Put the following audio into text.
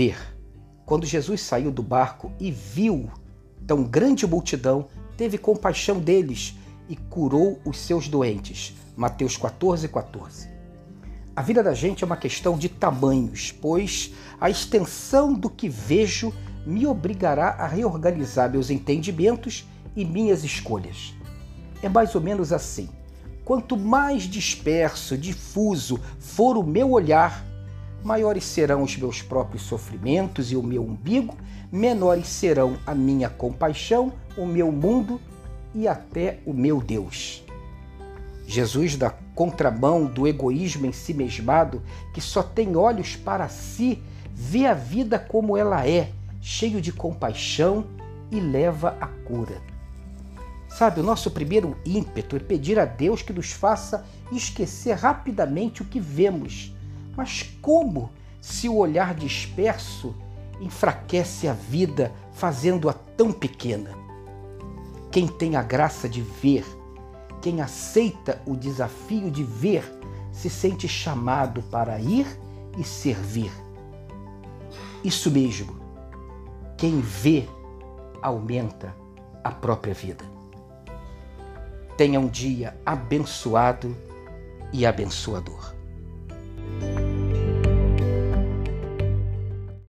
ver. Quando Jesus saiu do barco e viu tão grande multidão, teve compaixão deles e curou os seus doentes. Mateus 14, 14. A vida da gente é uma questão de tamanhos, pois a extensão do que vejo me obrigará a reorganizar meus entendimentos e minhas escolhas. É mais ou menos assim. Quanto mais disperso, difuso for o meu olhar, maiores serão os meus próprios sofrimentos e o meu umbigo, menores serão a minha compaixão, o meu mundo e até o meu Deus. Jesus, da contramão do egoísmo em si mesmado, que só tem olhos para si, vê a vida como ela é, cheio de compaixão e leva a cura. Sabe, o nosso primeiro ímpeto é pedir a Deus que nos faça esquecer rapidamente o que vemos. Mas como se o olhar disperso enfraquece a vida, fazendo-a tão pequena? Quem tem a graça de ver, quem aceita o desafio de ver, se sente chamado para ir e servir. Isso mesmo, quem vê aumenta a própria vida. Tenha um dia abençoado e abençoador.